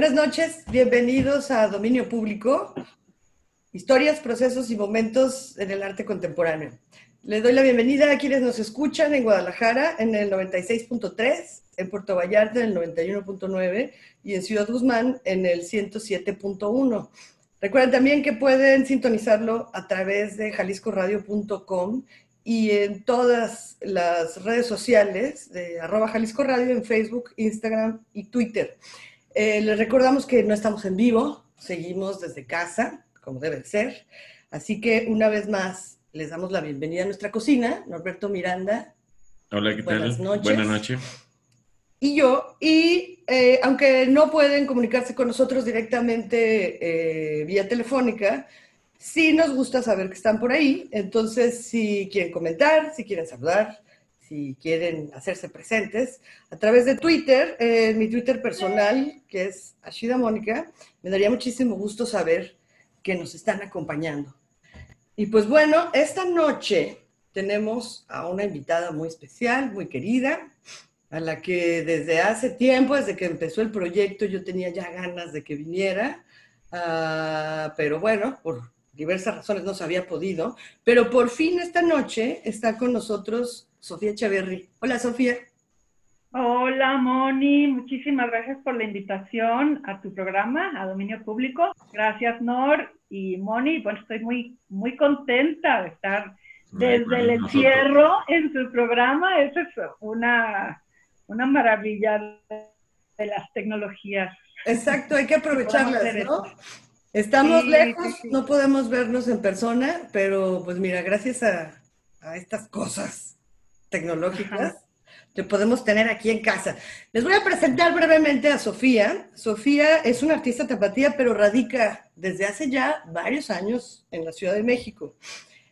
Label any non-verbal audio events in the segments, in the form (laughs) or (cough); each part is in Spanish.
Buenas noches, bienvenidos a Dominio Público, historias, procesos y momentos en el arte contemporáneo. Les doy la bienvenida a quienes nos escuchan en Guadalajara en el 96.3, en Puerto Vallarta en el 91.9 y en Ciudad Guzmán en el 107.1. Recuerden también que pueden sintonizarlo a través de jaliscoradio.com y en todas las redes sociales de arroba Jalisco Radio en Facebook, Instagram y Twitter. Eh, les recordamos que no estamos en vivo, seguimos desde casa, como debe ser. Así que una vez más les damos la bienvenida a nuestra cocina, Norberto Miranda. Hola, ¿qué Buenas tal? Noches. Buenas noches. Y yo, y eh, aunque no pueden comunicarse con nosotros directamente eh, vía telefónica, sí nos gusta saber que están por ahí. Entonces, si quieren comentar, si quieren saludar, si quieren hacerse presentes, a través de Twitter, eh, mi Twitter personal, que es Ashida Mónica, me daría muchísimo gusto saber que nos están acompañando. Y pues bueno, esta noche tenemos a una invitada muy especial, muy querida, a la que desde hace tiempo, desde que empezó el proyecto, yo tenía ya ganas de que viniera, uh, pero bueno, por diversas razones no se había podido, pero por fin esta noche está con nosotros Sofía Echeverry. Hola, Sofía. Hola, Moni. Muchísimas gracias por la invitación a tu programa, a Dominio Público. Gracias, Nor y Moni. Bueno, estoy muy, muy contenta de estar desde el encierro en su programa. Eso es una, una maravilla de las tecnologías. Exacto, hay que aprovecharlas, ¿no? Estamos lejos, no podemos vernos en persona, pero pues mira, gracias a, a estas cosas tecnológicas que podemos tener aquí en casa. Les voy a presentar brevemente a Sofía. Sofía es una artista tapatía, pero radica desde hace ya varios años en la Ciudad de México.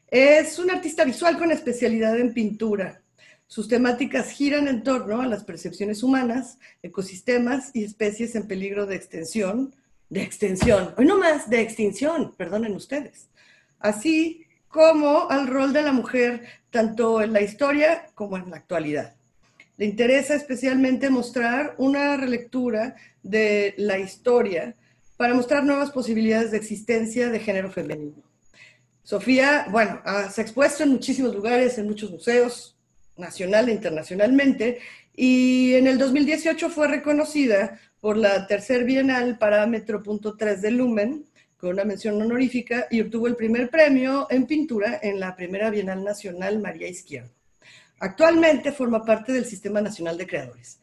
Es una artista visual con especialidad en pintura. Sus temáticas giran en torno a las percepciones humanas, ecosistemas y especies en peligro de extensión, de extensión, hoy no más, de extinción, perdonen ustedes. Así como al rol de la mujer tanto en la historia como en la actualidad. Le interesa especialmente mostrar una relectura de la historia para mostrar nuevas posibilidades de existencia de género femenino. Sofía, bueno, se ha expuesto en muchísimos lugares, en muchos museos, nacional e internacionalmente, y en el 2018 fue reconocida por la Tercer Bienal Parámetro Punto 3 de Lumen, con una mención honorífica y obtuvo el primer premio en pintura en la primera Bienal Nacional María Izquierdo. Actualmente forma parte del Sistema Nacional de Creadores.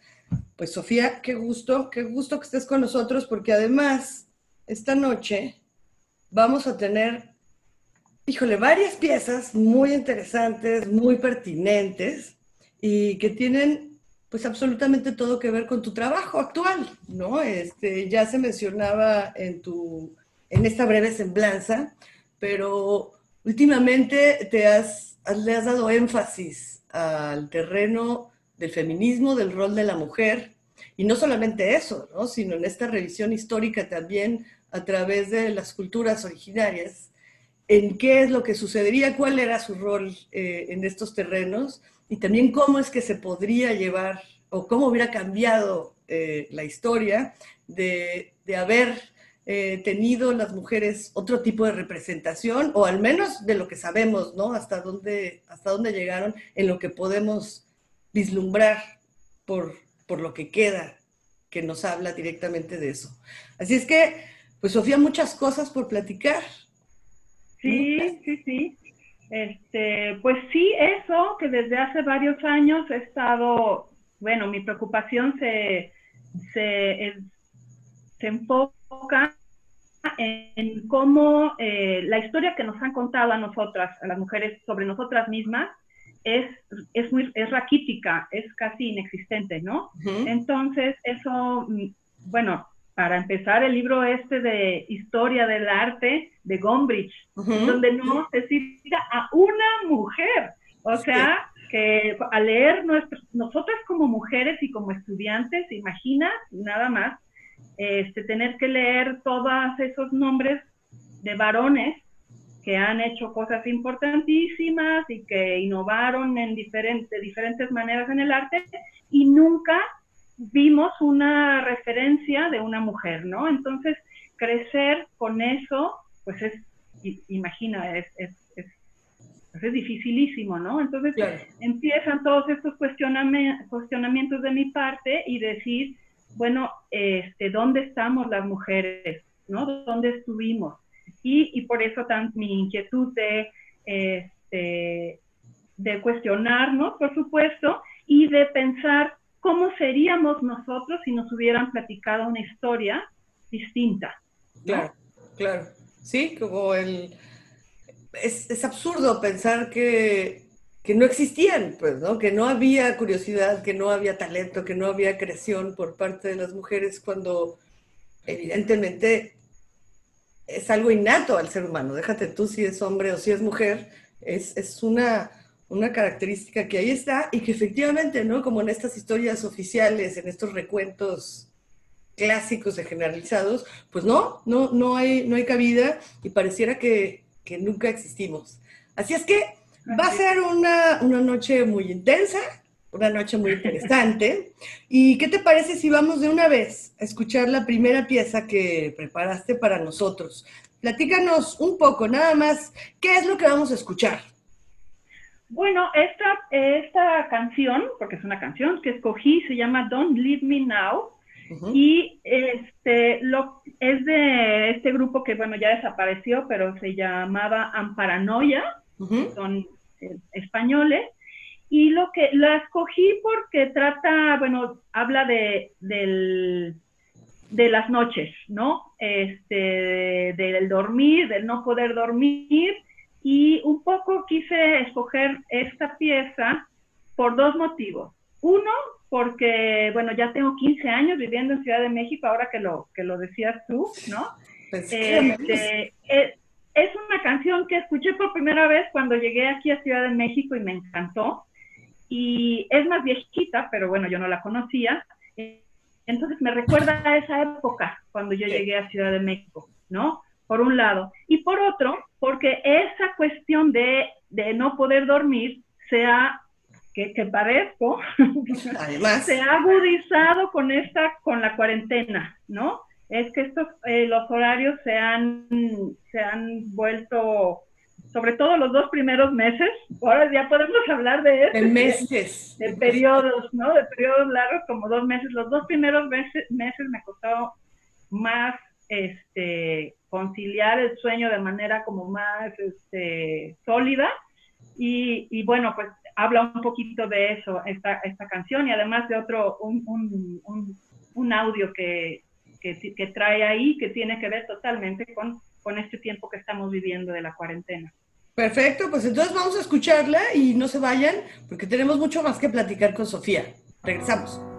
Pues Sofía, qué gusto, qué gusto que estés con nosotros porque además esta noche vamos a tener, híjole, varias piezas muy interesantes, muy pertinentes y que tienen pues absolutamente todo que ver con tu trabajo actual, ¿no? Este, ya se mencionaba en tu en esta breve semblanza, pero últimamente te has, le has dado énfasis al terreno del feminismo, del rol de la mujer, y no solamente eso, ¿no? sino en esta revisión histórica también a través de las culturas originarias, en qué es lo que sucedería, cuál era su rol eh, en estos terrenos, y también cómo es que se podría llevar o cómo hubiera cambiado eh, la historia de, de haber eh, tenido las mujeres otro tipo de representación, o al menos de lo que sabemos, ¿no? Hasta dónde, hasta dónde llegaron, en lo que podemos vislumbrar por, por lo que queda, que nos habla directamente de eso. Así es que, pues Sofía, muchas cosas por platicar. Sí, sí, sí. Este, pues sí, eso que desde hace varios años he estado, bueno, mi preocupación se, se, se enfoca en cómo eh, la historia que nos han contado a nosotras, a las mujeres, sobre nosotras mismas, es, es, muy, es raquítica, es casi inexistente, ¿no? Entonces, eso, mm, bueno, para empezar, el libro este de Historia del Arte de Gombrich, donde no se cita a una mujer. O sea, que al leer nosotras como mujeres y como estudiantes, imagina nada más este, tener que leer todos esos nombres de varones que han hecho cosas importantísimas y que innovaron en diferentes, de diferentes maneras en el arte y nunca vimos una referencia de una mujer, ¿no? Entonces, crecer con eso, pues es, imagina, es, es, es, pues es dificilísimo, ¿no? Entonces, empiezan todos estos cuestionamientos de mi parte y decir, bueno, este, ¿dónde estamos las mujeres? ¿No? ¿Dónde estuvimos? Y, y por eso tan, mi inquietud de, este, de cuestionarnos, por supuesto, y de pensar cómo seríamos nosotros si nos hubieran platicado una historia distinta. Claro, claro. Sí, como el... Es, absurdo pensar que, que, no existían, pues, ¿no? Que no había curiosidad, que no había talento, que no había creación por parte de las mujeres cuando evidentemente es algo innato al ser humano. Déjate tú si es hombre o si es mujer, es, es una una característica que ahí está y que efectivamente, ¿no? Como en estas historias oficiales, en estos recuentos clásicos y generalizados, pues no, no, no hay, no hay cabida y pareciera que, nunca existimos. Así es que va a ser una, una noche muy intensa, una noche muy interesante. ¿Y qué te parece si vamos de una vez a escuchar la primera pieza que preparaste para nosotros? Platícanos un poco, nada más, ¿qué es lo que vamos a escuchar? Bueno, esta, esta canción, porque es una canción que escogí, se llama Don't Leave Me Now. Y este lo, es de este grupo que, bueno, ya desapareció, pero se llamaba Amparanoia, son eh, españoles. Y lo que la escogí porque trata, bueno, habla de, del, de las noches, ¿no? Este, del dormir, del no poder dormir y un poco quise escoger esta pieza por dos motivos. Uno, porque, bueno, ya tengo 15 años viviendo en Ciudad de México, ahora que lo, que lo decías tú, ¿no? Pues, este, es, es, una canción que escuché por primera vez cuando llegué aquí a Ciudad de México y me encantó. Y es más viejita, pero bueno, yo no la conocía. Entonces me recuerda a esa época cuando yo llegué a Ciudad de México, ¿no? Por un lado. Y por otro, porque esa cuestión de, no poder dormir se ha, que, que parezco, (laughs) se ha agudizado con esta, con la cuarentena, ¿no? Es que estos, eh, los horarios se han, se han vuelto, sobre todo los dos primeros meses, ahora ya podemos hablar de eso. De meses. De, periodos, ¿no? De periodos largos, como dos meses. Los dos primeros meses, meses me costó más este, conciliar el sueño de manera como más este, sólida. Y, bueno, pues habla un poquito de eso, esta, esta canción, y además de otro, un, un, un, audio que, que, trae ahí que tiene que ver totalmente con, con este tiempo que estamos viviendo de la cuarentena. Perfecto, pues entonces vamos a escucharla y no se vayan, porque tenemos mucho más que platicar con Sofía. Regresamos.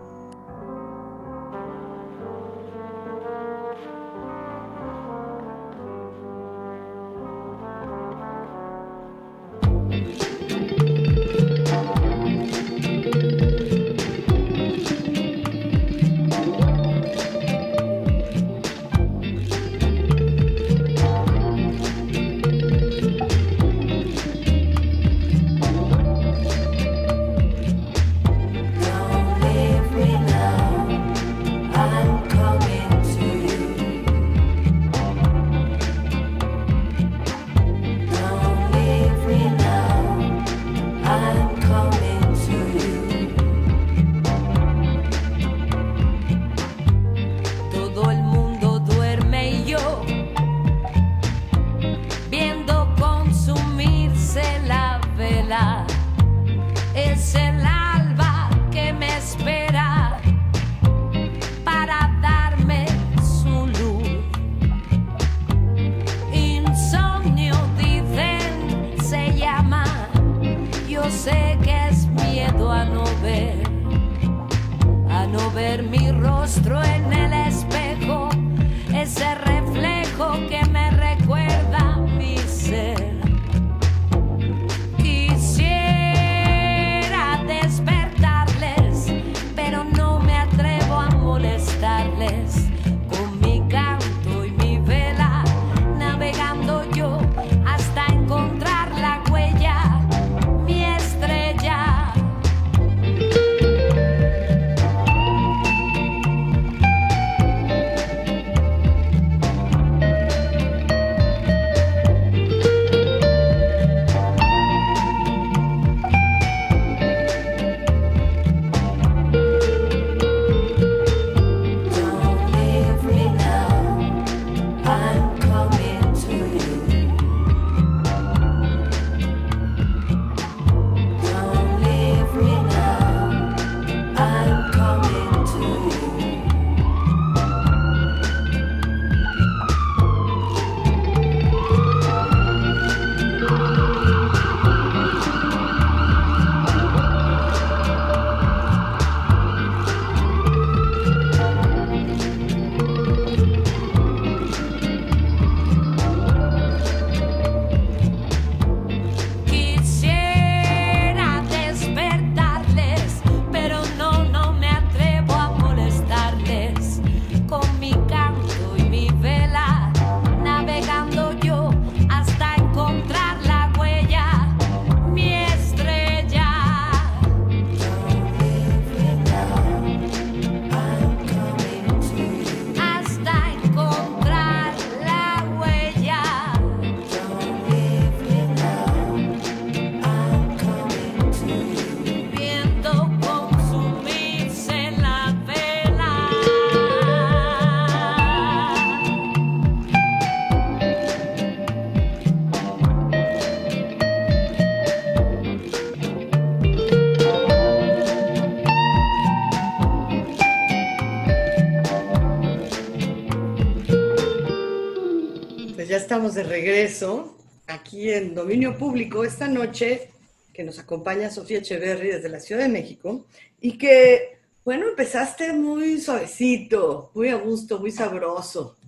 Estamos de regreso aquí en Dominio Público esta noche que nos acompaña Sofía Echeverry desde la Ciudad de México y que, bueno, empezaste muy suavecito, muy a gusto, muy sabroso.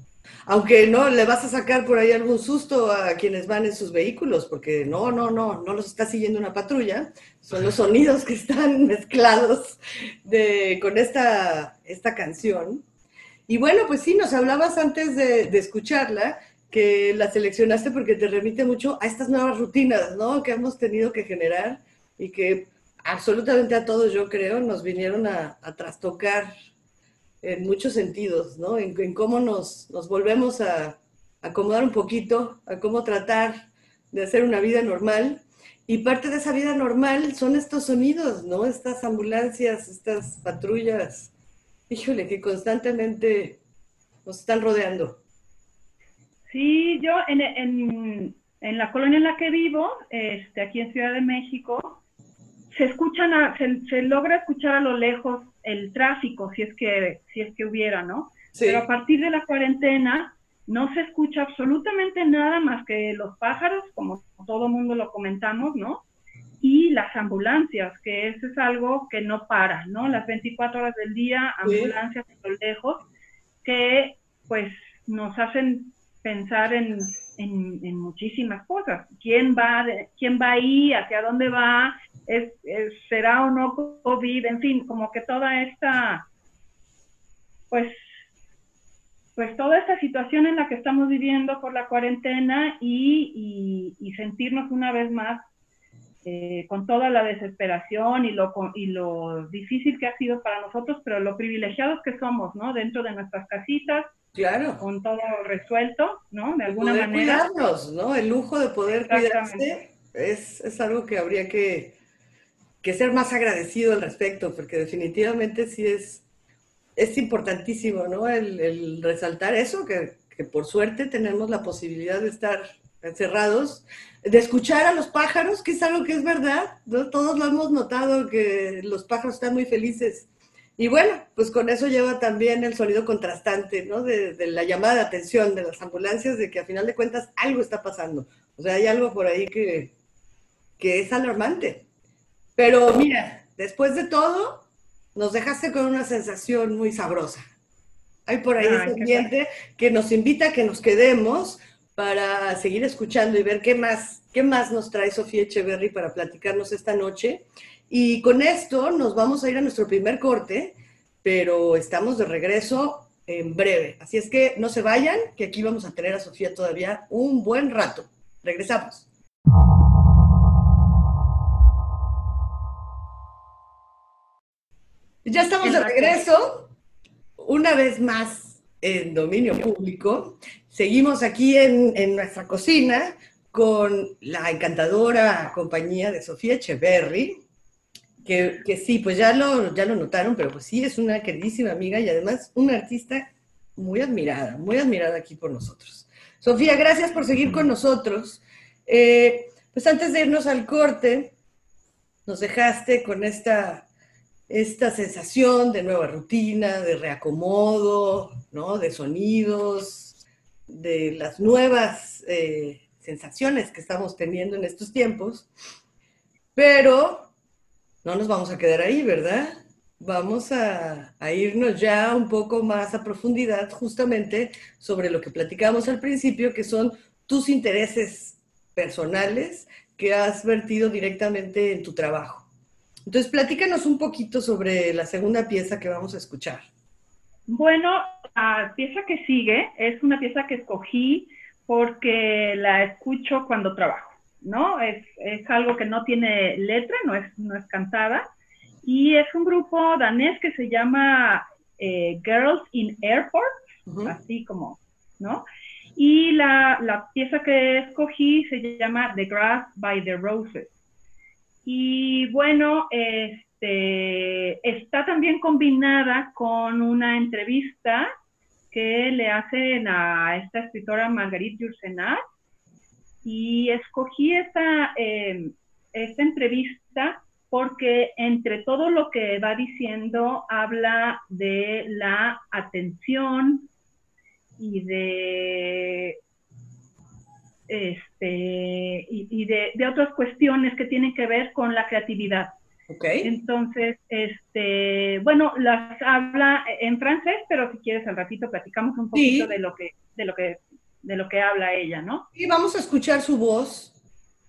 Aunque no le vas a sacar por ahí algún susto a quienes van en sus vehículos, porque no, no, no, no los está siguiendo una patrulla, son los sonidos que están (laughs) mezclados de, con esta, esta canción. Y bueno, pues sí, nos hablabas antes de, escucharla, que la seleccionaste porque te remite mucho a estas nuevas rutinas, ¿no? Que hemos tenido que generar y que absolutamente a todos, yo creo, nos vinieron a, trastocar en muchos sentidos, ¿no? En, cómo nos, nos, volvemos a acomodar un poquito, a cómo tratar de hacer una vida normal. Y parte de esa vida normal son estos sonidos, ¿no? Estas ambulancias, estas patrullas, híjole, que constantemente nos están rodeando. Sí, yo en, en, la colonia en la que vivo, este, aquí en Ciudad de México, se escuchan, se, logra escuchar a lo lejos el tráfico, si es que, si es que hubiera, ¿no? Pero a partir de la cuarentena no se escucha absolutamente nada más que los pájaros, como todo mundo lo comentamos, ¿no? y las ambulancias, que eso es algo que no para, ¿no? Las 24 horas del día, ambulancias a lo lejos, que pues nos hacen pensar en, en, muchísimas cosas. ¿Quién va, ¿Quién va ahí? ¿Hacia dónde va? ¿Es, será o no COVID? En fin, como que toda esta, pues, pues toda esta situación en la que estamos viviendo por la cuarentena y, y sentirnos una vez más eh, con toda la desesperación y lo, y lo difícil que ha sido para nosotros, pero lo privilegiados que somos, ¿no? Dentro de nuestras casitas, claro. con todo resuelto, ¿no? De alguna poder manera. cuidarnos, ¿no? El lujo de poder cuidarse es, es algo que habría que, que ser más agradecido al respecto, porque definitivamente sí es, es importantísimo, ¿no? El, el resaltar eso, que, que por suerte tenemos la posibilidad de estar encerrados, de escuchar a los pájaros, que es algo que es verdad, todos lo hemos notado, que los pájaros están muy felices. Y bueno, pues con eso lleva también el sonido contrastante, ¿no? De, la llamada de atención de las ambulancias, de que a final de cuentas algo está pasando. O sea, hay algo por ahí que, que es alarmante. Pero mira, después de todo, nos dejaste con una sensación muy sabrosa. Hay por ahí ese ambiente que nos invita a que nos quedemos, para seguir escuchando y ver qué más, qué más nos trae Sofía Echeverry para platicarnos esta noche. Y con esto nos vamos a ir a nuestro primer corte, pero estamos de regreso en breve. Así es que no se vayan, que aquí vamos a tener a Sofía todavía un buen rato. Regresamos. Ya estamos de regreso, una vez más en dominio público. Seguimos aquí en, nuestra cocina con la encantadora compañía de Sofía Echeverry, que, sí, pues ya lo, ya lo notaron, pero pues sí, es una queridísima amiga y además una artista muy admirada, muy admirada aquí por nosotros. Sofía, gracias por seguir con nosotros. Eh, pues antes de irnos al corte, nos dejaste con esta, esta sensación de nueva rutina, de reacomodo, ¿no? De sonidos, de las nuevas eh, sensaciones que estamos teniendo en estos tiempos, pero no nos vamos a quedar ahí, ¿verdad? Vamos a, irnos ya un poco más a profundidad justamente sobre lo que platicamos al principio, que son tus intereses personales que has vertido directamente en tu trabajo. Entonces, platícanos un poquito sobre la segunda pieza que vamos a escuchar. Bueno, la pieza que sigue es una pieza que escogí porque la escucho cuando trabajo, ¿no? Es, algo que no tiene letra, no es, no es cantada, y es un grupo danés que se llama eh, Girls in Airport, así como, ¿no? Y la, la pieza que escogí se llama The Grass by the Roses. Y bueno, es este, está también combinada con una entrevista que le hacen a esta escritora Marguerite Yourcenar y escogí esta, em, esta entrevista porque entre todo lo que va diciendo habla de la atención y de este, y, de, de, otras cuestiones que tienen que ver con la creatividad. Okay. Entonces, este, bueno, las habla en francés, pero si quieres al ratito platicamos un poquito de lo que, de lo que, de lo que habla ella, ¿no? Y vamos a escuchar su voz,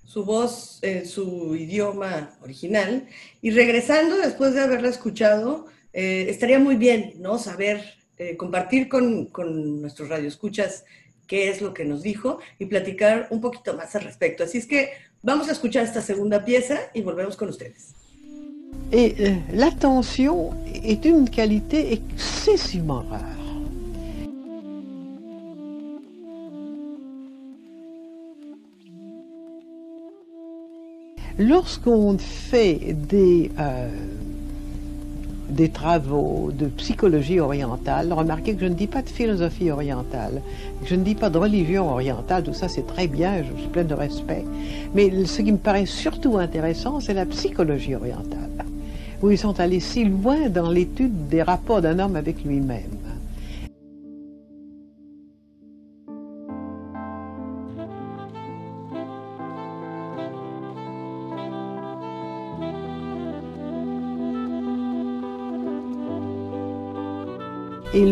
su voz en su idioma original. Y regresando, después de haberla escuchado, eh, estaría muy bien, ¿no? Saber, eh, compartir con, con nuestros radioescuchas qué es lo que nos dijo y platicar un poquito más al respecto. Así es que vamos a escuchar esta segunda pieza y volvemos con ustedes. Et euh, l'attention est une qualité excessivement rare. Lorsqu'on fait des, euh, des travaux de psychologie orientale, remarquez que je ne dis pas de philosophie orientale, je ne dis pas de religion orientale, tout ça c'est très bien, je suis plein de respect, mais ce qui me paraît surtout intéressant, c'est la psychologie orientale où ils sont allés si loin dans l'étude des rapports d'un homme avec lui-même. Et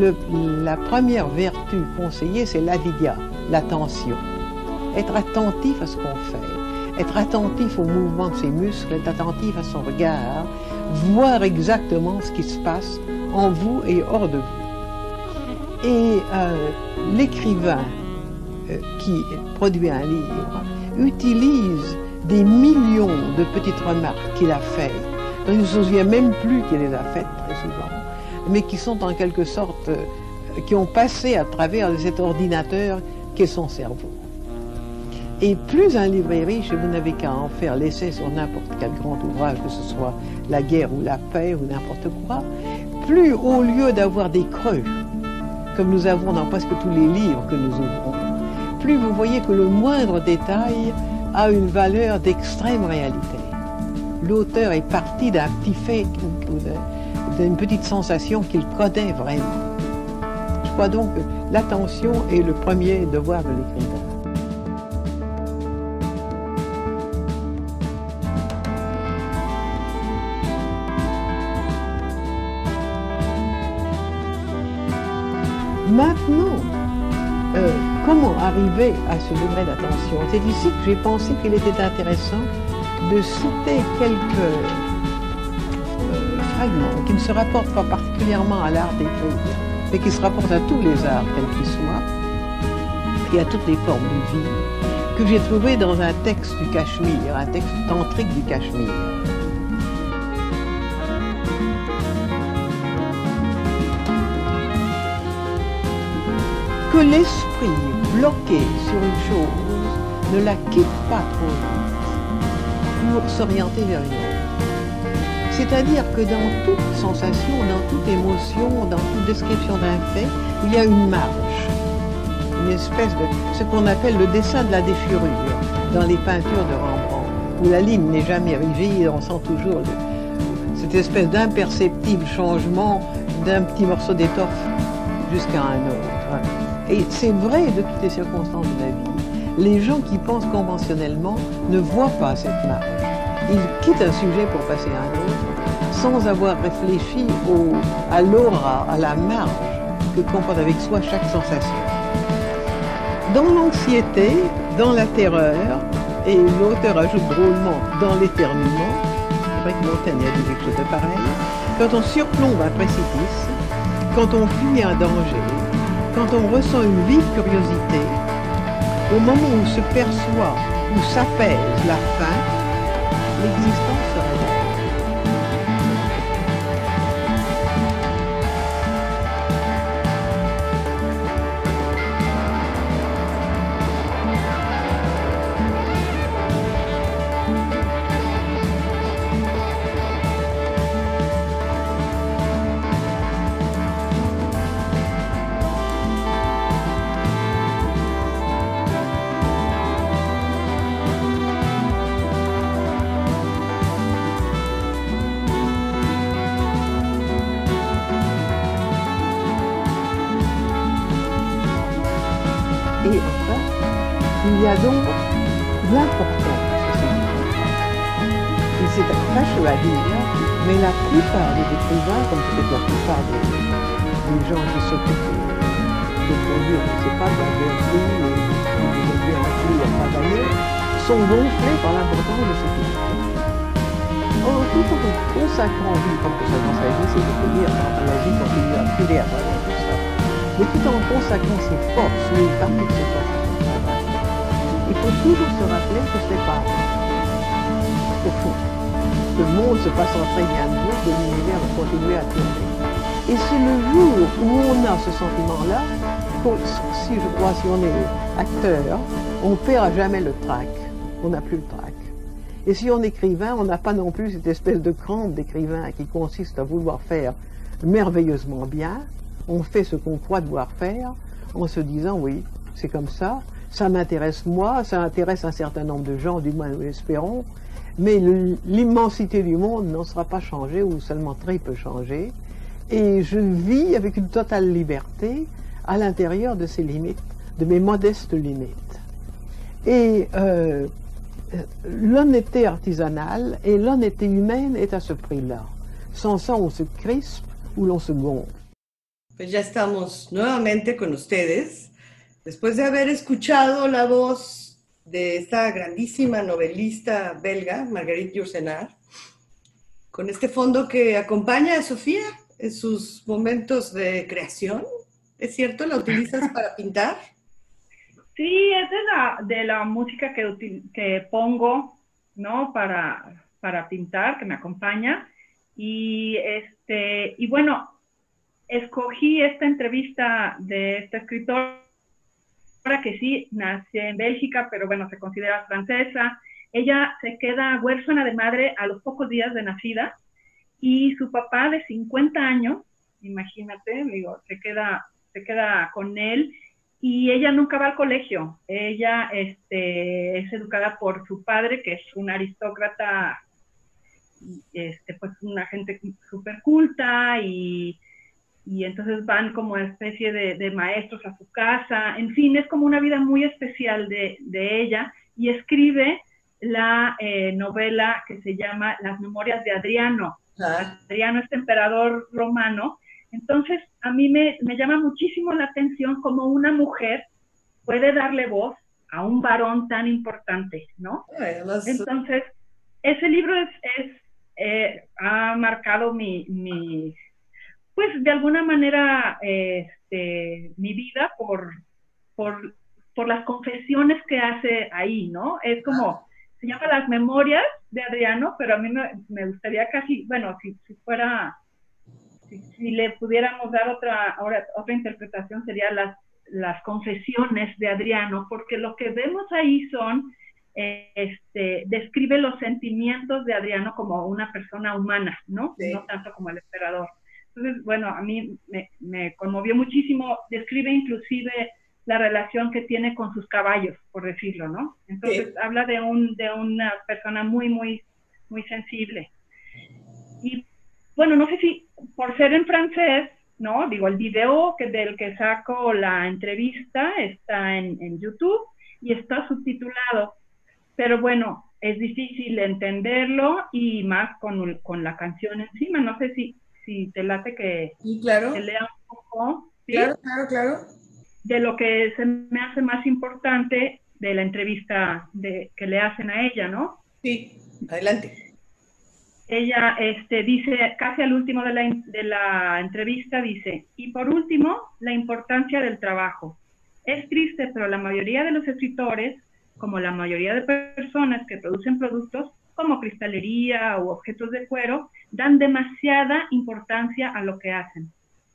la première vertu conseillée, c'est l'avidia, l'attention. Être attentif à ce qu'on fait, être attentif au mouvement de ses muscles, être attentif à son regard, voir exactement ce qui se passe en vous et hors de vous. Et euh, l'écrivain euh, qui produit un livre utilise des millions de petites remarques qu'il a faites, il ne se souvient même plus qu'il les a faites très souvent, mais qui sont en quelque sorte, euh, qui ont passé à travers cet ordinateur qu'est son cerveau. Et plus un livre est riche, vous n'avez qu'à en faire l'essai sur n'importe quel grand ouvrage, que ce soit la guerre ou la paix ou n'importe quoi, plus au lieu d'avoir des creux, comme nous avons dans presque tous les livres que nous ouvrons, plus vous voyez que le moindre détail a une valeur d'extrême réalité. L'auteur est parti d'un petit fait ou d'une petite sensation qu'il connaît vraiment. Je crois donc que l'attention est le premier devoir de l'écrivain. Maintenant, euh, comment arriver à ce degré d'attention? C'est ici que j'ai pensé qu'il était intéressant de citer quelques qui ne se rapportent pas particulièrement à l'art d'écrire, mais qui se rapportent à tous les arts, quels qu'ils soient, et à toutes les formes de vie, que j'ai trouvé dans un texte du Cachemire, un texte tantrique du Cachemire. que l'esprit bloqué sur une chose ne la quitte pas trop vite pour s'orienter vers une autre. C'est-à-dire que dans toute sensation, dans toute émotion, dans toute description d'un fait, il y a une marge, une espèce de ce qu'on appelle le dessin de la déchirure dans les peintures de Rembrandt, où la ligne n'est jamais rigide, on sent toujours cette espèce d'imperceptible changement d'un petit morceau d'étoffe jusqu'à un autre. Et c'est vrai de toutes les circonstances de la vie. Les gens qui pensent conventionnellement ne voient pas cette marge. Ils quittent un sujet pour passer à un autre sans avoir réfléchi au, à l'aura, à la marge que comporte avec soi chaque sensation. Dans l'anxiété, dans la terreur, et l'auteur ajoute drôlement dans l'éternuement, c'est vrai que Montaigne a dit quelque chose de pareil, quand on surplombe un précipice, quand on fuit un danger, quand on ressent une vive curiosité, au moment où se perçoit, où s'apaise la faim, Ligue donc l'importance de ces livres. Et c'est fâcheux à dire, mais la plupart des écrivains, comme peut-être la plupart des, gens qui s'occupent de produire, je ne sais pas, de la verrerie ou de la à travailler, sont gonflés par l'importance de ces livres. Or, tout en consacrant, oui, comme consacrant sa vie, c'est de dire, la vie continue à filer à travers tout ça, mais tout en consacrant ses forces, une partie de ses forces, il faut toujours se rappeler que ce n'est pas au fond. Le monde se passe en très bien de vous, que l'univers va continuer à tourner. Et c'est le jour où on a ce sentiment-là, si je crois, si on est acteur, on perd jamais le trac. On n'a plus le trac. Et si on est écrivain, on n'a pas non plus cette espèce de crampe d'écrivain qui consiste à vouloir faire merveilleusement bien. On fait ce qu'on croit devoir faire en se disant oui, c'est comme ça, ça m'intéresse moi, ça intéresse un certain nombre de gens, du moins nous l'espérons, mais l'immensité du monde n'en sera pas changée ou seulement très peu changée. Et je vis avec une totale liberté à l'intérieur de ces limites, de mes modestes limites. Et euh, l'honnêteté artisanale et l'honnêteté humaine est à ce prix-là. Sans ça, on se crispe ou l'on se gonfle. Pues ya estamos nuevamente con ustedes. Después de haber escuchado la voz de esta grandísima novelista belga, Marguerite Yourcenar, con este fondo que acompaña a Sofía en sus momentos de creación, ¿es cierto? ¿La utilizas (laughs) para pintar? Sí, es de la, de la música que, que pongo, ¿no? Para, para pintar, que me acompaña. Y, este, y bueno, escogí esta entrevista de esta escritora que sí nació en Bélgica, pero bueno, se considera francesa. Ella se queda huérfana de madre a los pocos días de nacida y su papá de 50 años, imagínate, digo, se queda, se queda con él y ella nunca va al colegio. Ella este, es educada por su padre, que es un aristócrata, este, pues una gente súper culta y y entonces van como especie de, maestros a su casa, en fin, es como una vida muy especial de, ella y escribe la eh, novela que se llama Las Memorias de Adriano. Adriano es emperador romano, entonces a mí me, llama muchísimo la atención cómo una mujer puede darle voz a un varón tan importante, ¿no? Entonces, ese libro es, eh, ha marcado mi, mi pues de alguna manera este, mi vida por, por, por, las confesiones que hace ahí, ¿no? Es como, se llama Las Memorias de Adriano, pero a mí me, gustaría casi, bueno, si, si fuera, si, le pudiéramos dar otra, ahora, otra interpretación, sería las, las confesiones de Adriano, porque lo que vemos ahí son, este, describe los sentimientos de Adriano como una persona humana, ¿no? No tanto como el emperador. Entonces, bueno, a mí me, conmovió muchísimo, describe inclusive la relación que tiene con sus caballos, por decirlo, ¿no? Entonces habla de, un, de una persona muy, muy, muy sensible. Y bueno, no sé si por ser en francés, ¿no? Digo, el video que, del que saco la entrevista está en, en YouTube y está subtitulado, pero bueno, es difícil entenderlo y más con, con la canción encima. No sé si si te late que, claro. lea un poco. Claro, claro, claro. De lo que se me hace más importante de la entrevista de, que le hacen a ella, ¿no? Sí, adelante. Ella este, dice, casi al último de la, de la entrevista, dice, y por último, la importancia del trabajo. Es triste, pero la mayoría de los escritores, como la mayoría de personas que producen productos, como cristalería u objetos de cuero, dan demasiada importancia a lo que hacen.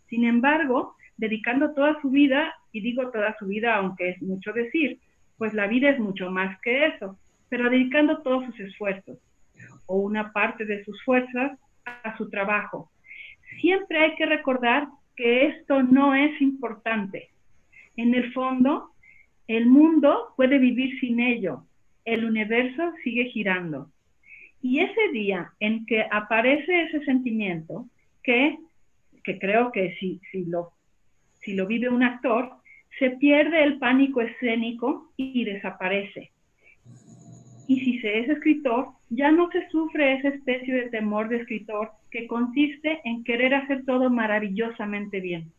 Sin embargo, dedicando toda su vida, y digo toda su vida aunque es mucho decir, pues la vida es mucho más que eso, pero dedicando todos sus esfuerzos o una parte de sus fuerzas a su trabajo. Siempre hay que recordar que esto no es importante. En el fondo, el mundo puede vivir sin ello. El universo sigue girando. Y ese día en que aparece ese sentimiento, que, creo que si, lo, vive un actor, se pierde el pánico escénico y desaparece. Y si se es escritor, ya no se sufre esa especie de temor de escritor que consiste en querer hacer todo maravillosamente bien.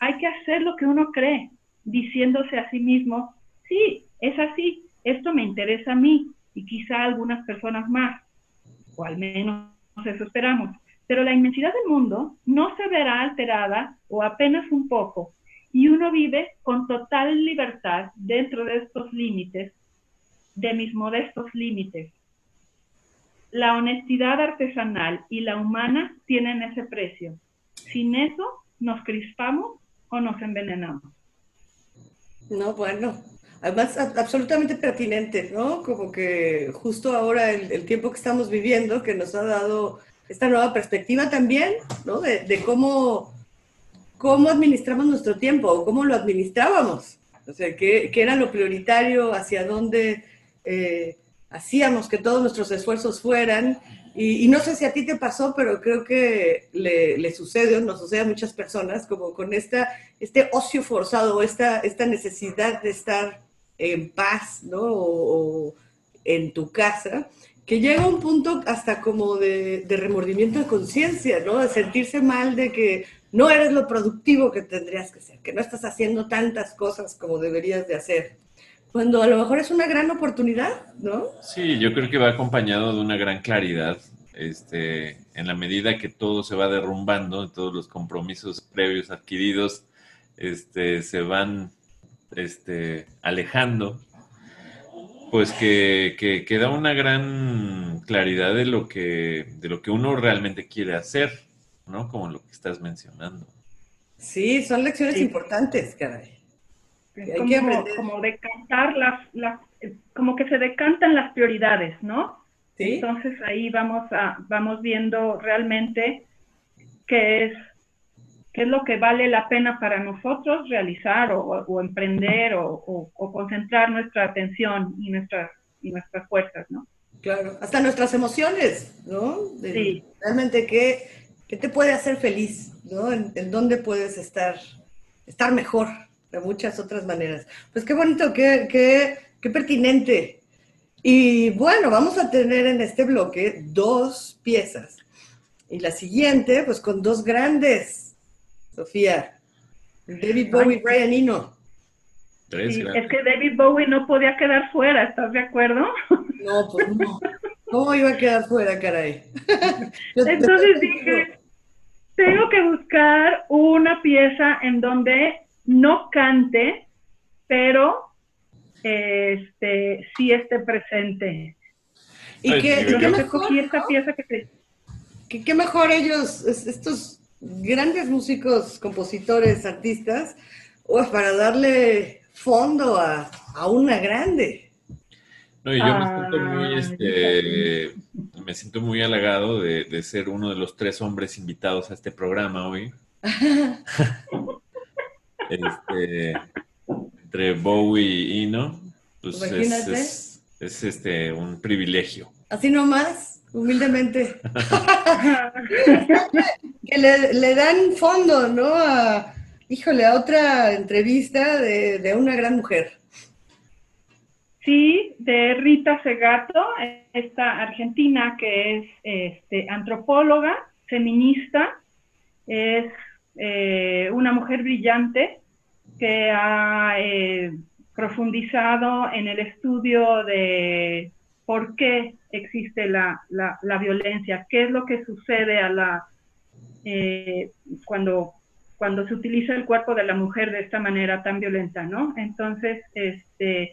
Hay que hacer lo que uno cree, diciéndose a sí mismo, sí, es así, esto me interesa a mí y quizá a algunas personas más, o al menos eso esperamos. Pero la inmensidad del mundo no se verá alterada o apenas un poco, y uno vive con total libertad dentro de estos límites, de mis modestos límites. La honestidad artesanal y la humana tienen ese precio. Sin eso nos crispamos o nos envenenamos. No, bueno, además absolutamente pertinente, ¿no? Como que justo ahora el, tiempo que estamos viviendo, que nos ha dado esta nueva perspectiva también, ¿no? De, cómo, cómo administramos nuestro tiempo o cómo lo administrábamos. O sea, qué, qué era lo prioritario, hacia dónde eh, hacíamos que todos nuestros esfuerzos fueran. Y, no sé si a ti te pasó, pero creo que le, le, sucede, nos sucede a muchas personas, como con esta, este ocio forzado, esta, esta necesidad de estar en paz, ¿no? O, en tu casa, que llega un punto hasta como de, de remordimiento de conciencia, ¿no? De sentirse mal de que no eres lo productivo que tendrías que ser, que no estás haciendo tantas cosas como deberías de hacer cuando a lo mejor es una gran oportunidad, ¿no? Sí, yo creo que va acompañado de una gran claridad, este, en la medida que todo se va derrumbando, todos los compromisos previos adquiridos, este, se van, este, alejando, pues que, que, da una gran claridad de lo que, de lo que uno realmente quiere hacer, ¿no? Como lo que estás mencionando. Sí, son lecciones importantes, caray como, como decantar las, las, como que se decantan las prioridades, ¿no? ¿Sí? Entonces ahí vamos a, vamos viendo realmente qué es, qué es lo que vale la pena para nosotros realizar o, emprender o, concentrar nuestra atención y nuestras, y nuestras fuerzas, ¿no? Claro, hasta nuestras emociones, ¿no? sí. Realmente qué, qué te puede hacer feliz, ¿no? En, en dónde puedes estar, estar mejor de muchas otras maneras. Pues qué bonito, qué, qué, qué pertinente. Y bueno, vamos a tener en este bloque dos piezas. Y la siguiente, pues con dos grandes, Sofía. David Bowie Brian Eno. es que David Bowie no podía quedar fuera, ¿estás de acuerdo? No, pues no. ¿Cómo iba a quedar fuera, caray? (laughs) Entonces dije, tengo que buscar una pieza en donde no cante, pero este, sí esté presente. Y que, qué mejor, esta pieza que, qué mejor ellos, estos grandes músicos, compositores, artistas, para darle fondo a, una grande. No, y yo me siento muy, este, me siento muy halagado de, de, ser uno de los tres hombres invitados a este programa hoy. (laughs) este, entre Bowie y Ino, pues es, este, un privilegio. Así nomás, humildemente. (laughs) que le, dan fondo, ¿no? A, híjole, a otra entrevista de, una gran mujer. Sí, de Rita Segato, esta argentina que es este, antropóloga, feminista, es eh, una mujer brillante que ha eh, profundizado en el estudio de por qué existe la, violencia, qué es lo que sucede a la, eh, cuando, cuando se utiliza el cuerpo de la mujer de esta manera tan violenta, ¿no? Entonces, este,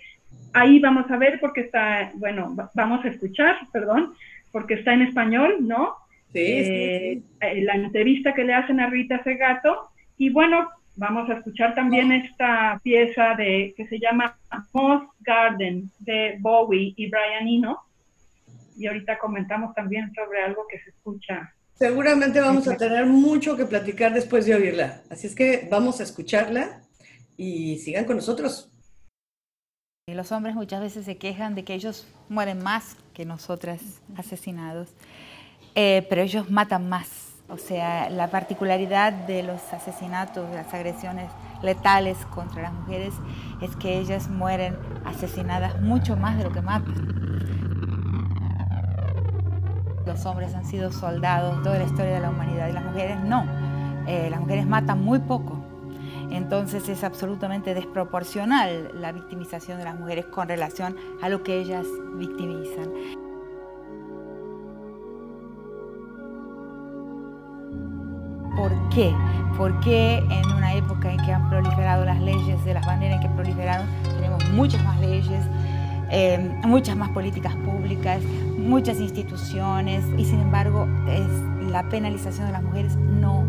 ahí vamos a ver porque está, bueno, vamos a escuchar, perdón, porque está en español, ¿no? Sí, eh, La entrevista que le hacen a Rita Segato. Y bueno, vamos a escuchar también esta pieza de, que se llama Moss Garden de Bowie y Brian Eno. Y ahorita comentamos también sobre algo que se escucha. Seguramente vamos a tener mucho que platicar después de oírla. Así es que vamos a escucharla y sigan con nosotros. Los hombres muchas veces se quejan de que ellos mueren más que nosotras asesinados. Eh, pero ellos matan más. O sea, la particularidad de los asesinatos, de las agresiones letales contra las mujeres es que ellas mueren asesinadas mucho más de lo que matan. Los hombres han sido soldados toda la historia de la humanidad y las mujeres no. Eh, las mujeres matan muy poco. Entonces es absolutamente desproporcional la victimización de las mujeres con relación a lo que ellas victimizan. ¿Por qué? Porque en una época en que han proliferado las leyes de las maneras en que proliferaron, tenemos muchas más leyes, eh, muchas más políticas públicas, muchas instituciones y sin embargo es, la penalización de las mujeres no,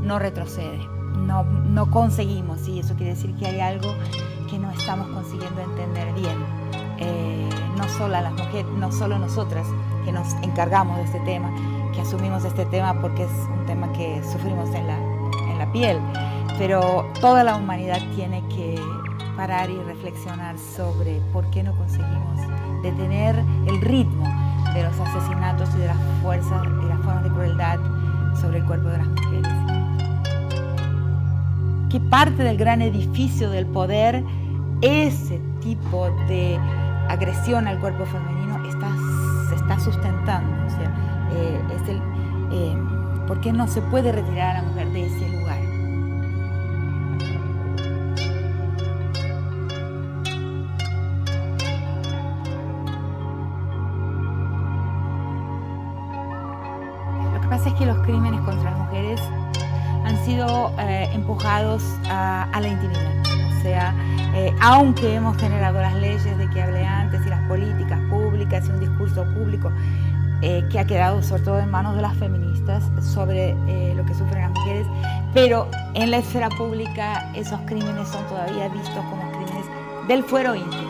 no retrocede, no, no conseguimos y eso quiere decir que hay algo que no estamos consiguiendo entender bien. Eh, no, solo las mujeres, no solo nosotras que nos encargamos de este tema, que asumimos este tema porque es un tema que sufrimos en la, en la piel, pero toda la humanidad tiene que parar y reflexionar sobre por qué no conseguimos detener el ritmo de los asesinatos y de las fuerzas y las formas de crueldad sobre el cuerpo de las mujeres. ¿Qué parte del gran edificio del poder ese tipo de agresión al cuerpo femenino está, se está sustentando? O sea, eh, eh, ¿Por qué no se puede retirar a la mujer de ese lugar? es que los crímenes contra las mujeres han sido eh, empujados a, la intimidad. O sea, eh, aunque hemos generado las leyes de que hablé antes y las políticas públicas y un discurso público eh, que ha quedado sobre todo en manos de las feministas sobre lo que sufren las mujeres, pero en la esfera pública esos crímenes son todavía vistos como crímenes del fuero íntimo,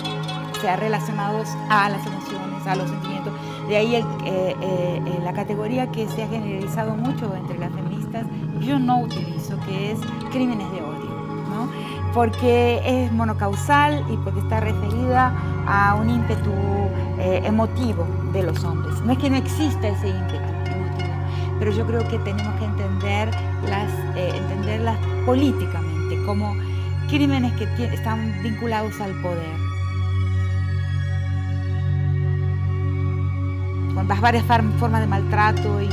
o sea, relacionados a las emociones, a los sentimientos. De ahí eh, eh, eh, la categoría que se ha generalizado mucho entre las feministas, yo no utilizo, que es crímenes de odio, ¿no? porque es monocausal y porque está referida a un ímpetu emotivo de los hombres. No es que no exista ese ímpetu pero yo creo que tenemos que entenderlas, entenderlas políticamente como crímenes que están vinculados al poder con las varias formas de maltrato y,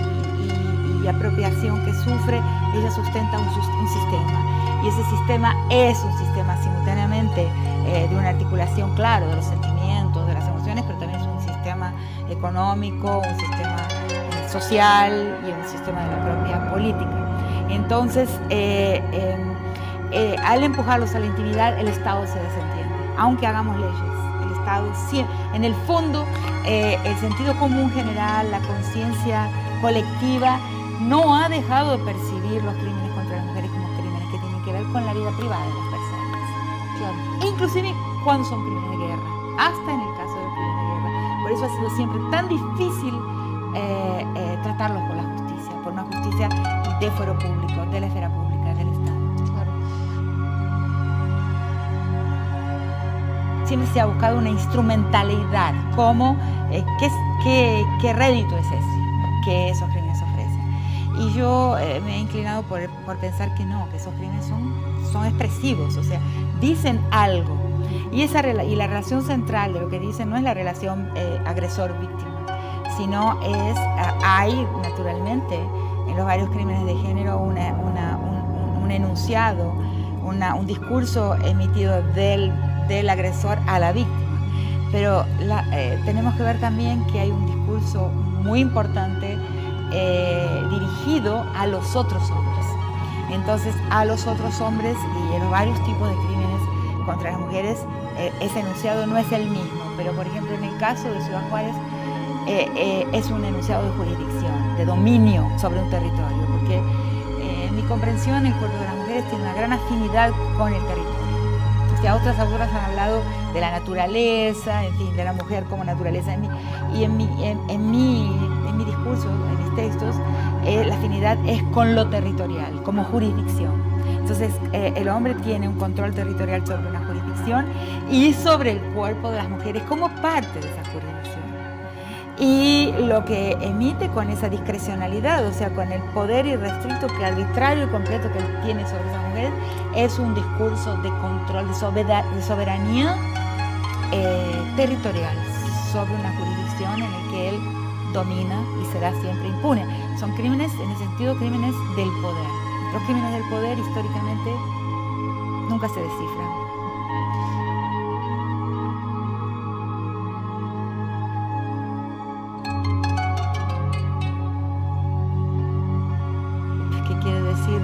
apropiación que sufre, ella sustenta un, sistema. Y ese sistema es un sistema simultáneamente eh, de una articulación, claro, de los sentimientos, económico, un sistema eh, social y un sistema de la propia política. Entonces, eh, em, al empujarlos a la intimidad, el Estado se desentiende, aunque hagamos leyes en el fondo, eh, el sentido común general, la conciencia colectiva, no ha dejado de percibir los crímenes contra las mujeres como crímenes que tienen que ver con la vida privada de las personas. inclusive cuando son crímenes de guerra, hasta en el eso ha sido siempre tan difícil eh, eh, tratarlos por la justicia, por una justicia de fuero público, de la esfera pública. siempre se ha buscado una instrumentalidad, como eh, ¿qué, qué, rédito es ese que esos crímenes ofrecen. Y yo eh, me he inclinado por, por, pensar que no, que esos crímenes son, son expresivos, o sea, dicen algo. Y, esa, y la relación central de lo que dicen no es la relación eh, agresor-víctima, sino es, hay naturalmente en los varios crímenes de género una, una, un, un, enunciado, una, un discurso emitido del del agresor a la víctima. Pero eh, tenemos que ver también que hay un discurso muy importante eh, dirigido a los otros hombres. Entonces, a los otros hombres y en varios tipos de crímenes contra las mujeres, eh, ese enunciado no es el mismo. Pero, por ejemplo, en el caso de Ciudad Juárez, es un enunciado de jurisdicción, de dominio sobre un territorio, porque en mi comprensión el cuerpo de las mujeres tiene una gran afinidad con el territorio otras autoras han hablado de la naturaleza, en fin, de la mujer como naturaleza. y en mi, en, mi, en mi discurso, en mis textos, eh, la afinidad es con lo territorial, como jurisdicción. Entonces, eh, el hombre tiene un control territorial sobre una jurisdicción y sobre el cuerpo de las mujeres como parte de esa jurisdicción. y lo que emite con esa discrecionalidad, o sea, con el poder irrestricto, que arbitrario y completo que tiene sobre esa mujer, es un discurso de control, de soberanía eh, territorial sobre una jurisdicción en la que él domina y será siempre impune. Son crímenes, en el sentido, crímenes del poder. Los crímenes del poder históricamente nunca se descifran. ¿Qué quiere decir?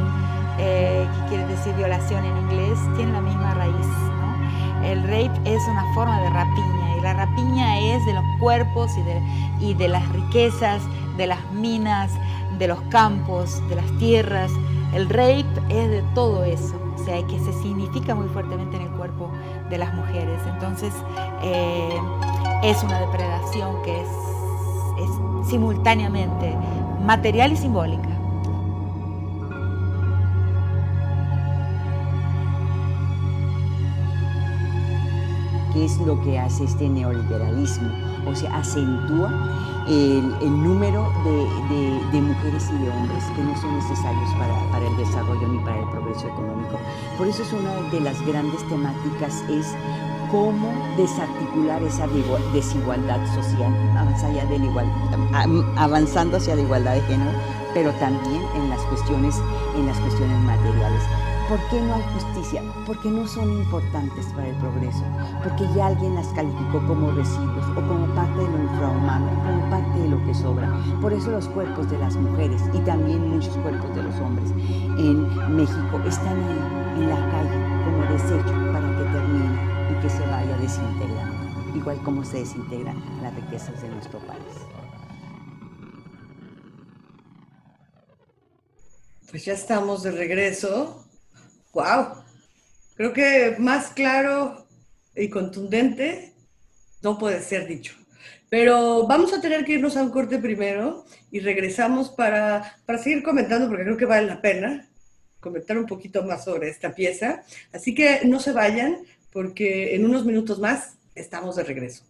Eh, ¿Qué quiere decir violación en inglés? Tiene la misma raíz. ¿no? El rape es una forma de rapiña y la rapiña es de los cuerpos y de, y de las riquezas, de las minas, de los campos, de las tierras. El rape es de todo eso sea, que se significa muy fuertemente en el cuerpo de las mujeres. Entonces, eh, es una depredación que es simultáneamente material y simbólica. ¿Qué es lo que hace este neoliberalismo? O sea, acentúa el, número de, mujeres y de hombres que no son necesarios para, el desarrollo ni para el progreso económico. Por eso es una de las grandes temáticas, es cómo desarticular esa desigualdad social, allá avanzando hacia la igualdad de género, pero también en las cuestiones, en las cuestiones materiales. ¿Por qué no hay justicia? Porque no son importantes para el progreso, porque ya alguien las calificó como residuos o como parte de lo infrahumano, como parte de lo que sobra. Por eso los cuerpos de las mujeres y también muchos cuerpos de los hombres en México están ahí en la calle como desecho para que termine y que se vaya desintegrando, igual como se desintegran las riquezas de nuestro país. Pues ya estamos de regreso wow, creo que más claro y contundente no puede ser dicho. Pero vamos a tener que irnos a un corte primero y regresamos para, para seguir comentando porque creo que vale la pena comentar un poquito más sobre esta pieza. Así que no se vayan porque en unos minutos más estamos de regreso.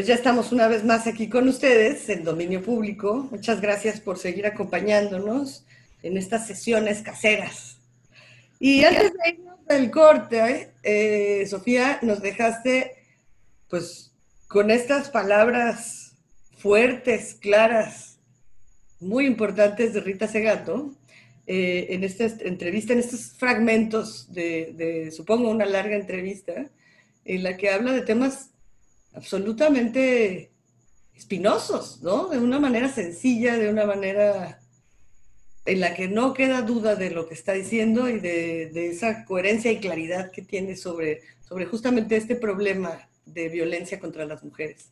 Pues ya estamos una vez más aquí con ustedes en dominio público. Muchas gracias por seguir acompañándonos en estas sesiones caseras. Y antes de irnos del corte, eh, Sofía, nos dejaste pues con estas palabras fuertes, claras, muy importantes de Rita Segato, eh, en esta entrevista, en estos fragmentos de, de, supongo, una larga entrevista, en la que habla de temas absolutamente espinosos, ¿no? De una manera sencilla, de una manera en la que no queda duda de lo que está diciendo y de, esa coherencia y claridad que tiene sobre, sobre justamente este problema de violencia contra las mujeres.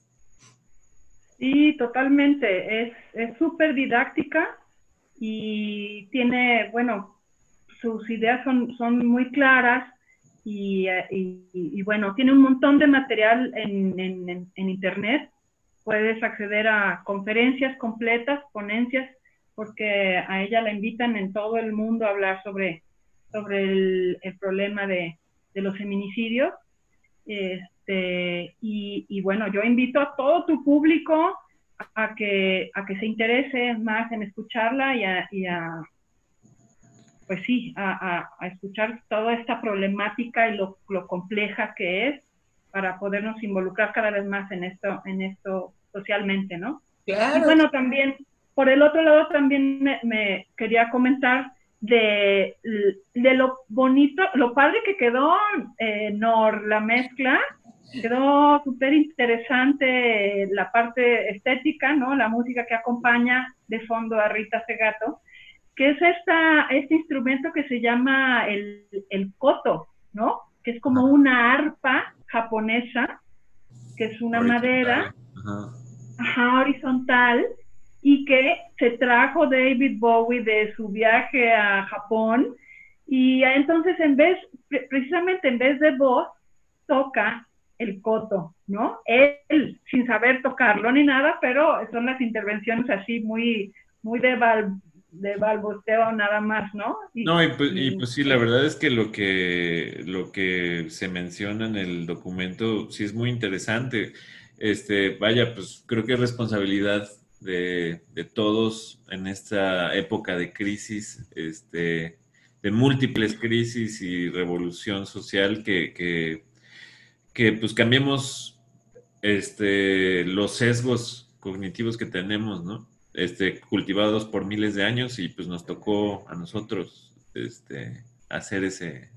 Sí, totalmente. Es súper didáctica y tiene, bueno, sus ideas son, son muy claras y, bueno, tiene un montón de material en, en, Internet. Puedes acceder a conferencias completas, ponencias, porque a ella la invitan en todo el mundo a hablar sobre, sobre el, problema de, de, los feminicidios. Este, y, y, bueno, yo invito a todo tu público a que, a que se interese más en escucharla y a, y a pues sí, a, escuchar toda esta problemática y lo, compleja que es para podernos involucrar cada vez más en esto, en esto socialmente, ¿no? Claro. Y bueno, también, por el otro lado, también me, quería comentar de, de, lo bonito, lo padre que quedó eh, Nor, la mezcla, quedó súper interesante la parte estética, ¿no? La música que acompaña de fondo a Rita Segato que es esta, este instrumento que se llama el, el koto, ¿no? Que es como una arpa japonesa, que es una madera horizontal, y que se trajo David Bowie de su viaje a Japón, y entonces en vez, precisamente en vez de voz, toca el coto, ¿no? Él sin saber tocarlo ni nada, pero son las intervenciones así muy, muy de, de balboteo nada más, ¿no? no, y pues, y pues, sí, la verdad es que lo que lo que se menciona en el documento sí es muy interesante. Este, vaya, pues creo que es responsabilidad de, de todos en esta época de crisis, este, de múltiples crisis y revolución social que, que, que pues cambiemos este, los sesgos cognitivos que tenemos, ¿no? Este, cultivados por miles de años y pues nos tocó a nosotros este, hacer ese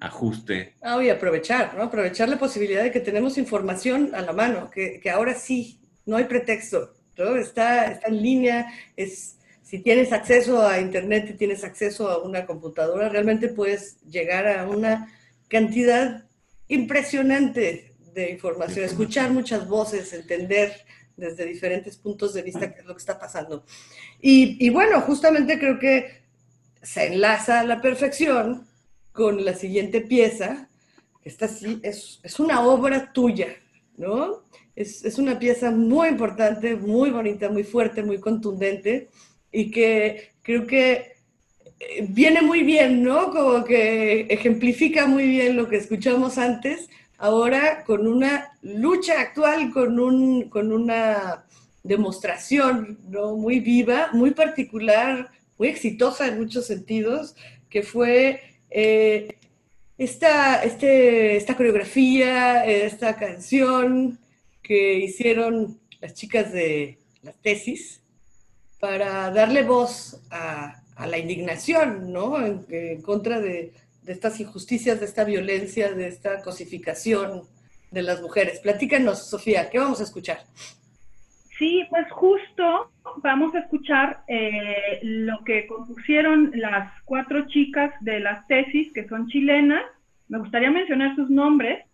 ajuste. Ah, y aprovechar, ¿no? Aprovechar la posibilidad de que tenemos información a la mano, que, que ahora sí, no hay pretexto, ¿no? Está, está en línea, es, si tienes acceso a Internet y tienes acceso a una computadora, realmente puedes llegar a una cantidad impresionante de información, escuchar muchas voces, entender desde diferentes puntos de vista qué es lo que está pasando. Y, bueno, justamente creo que se enlaza a la perfección con la siguiente pieza. Esta sí es, es una obra tuya, ¿no? Es, es, una pieza muy importante, muy bonita, muy fuerte, muy contundente y que creo que eh, viene muy bien, ¿no? Como que ejemplifica muy bien lo que escuchamos antes, ahora con una lucha actual, con, un, con una demostración ¿no? muy viva, muy particular, muy exitosa en muchos sentidos, que fue eh, esta, este, esta coreografía, esta canción que hicieron las chicas de las tesis para darle voz a, la indignación, ¿no? en contra de, de estas injusticias, de esta violencia, de esta cosificación de las mujeres. Platícanos, Sofía, ¿qué vamos a escuchar? Sí, pues justo vamos a escuchar eh, lo que compusieron las cuatro chicas de las tesis, que son chilenas. Me gustaría mencionar sus nombres.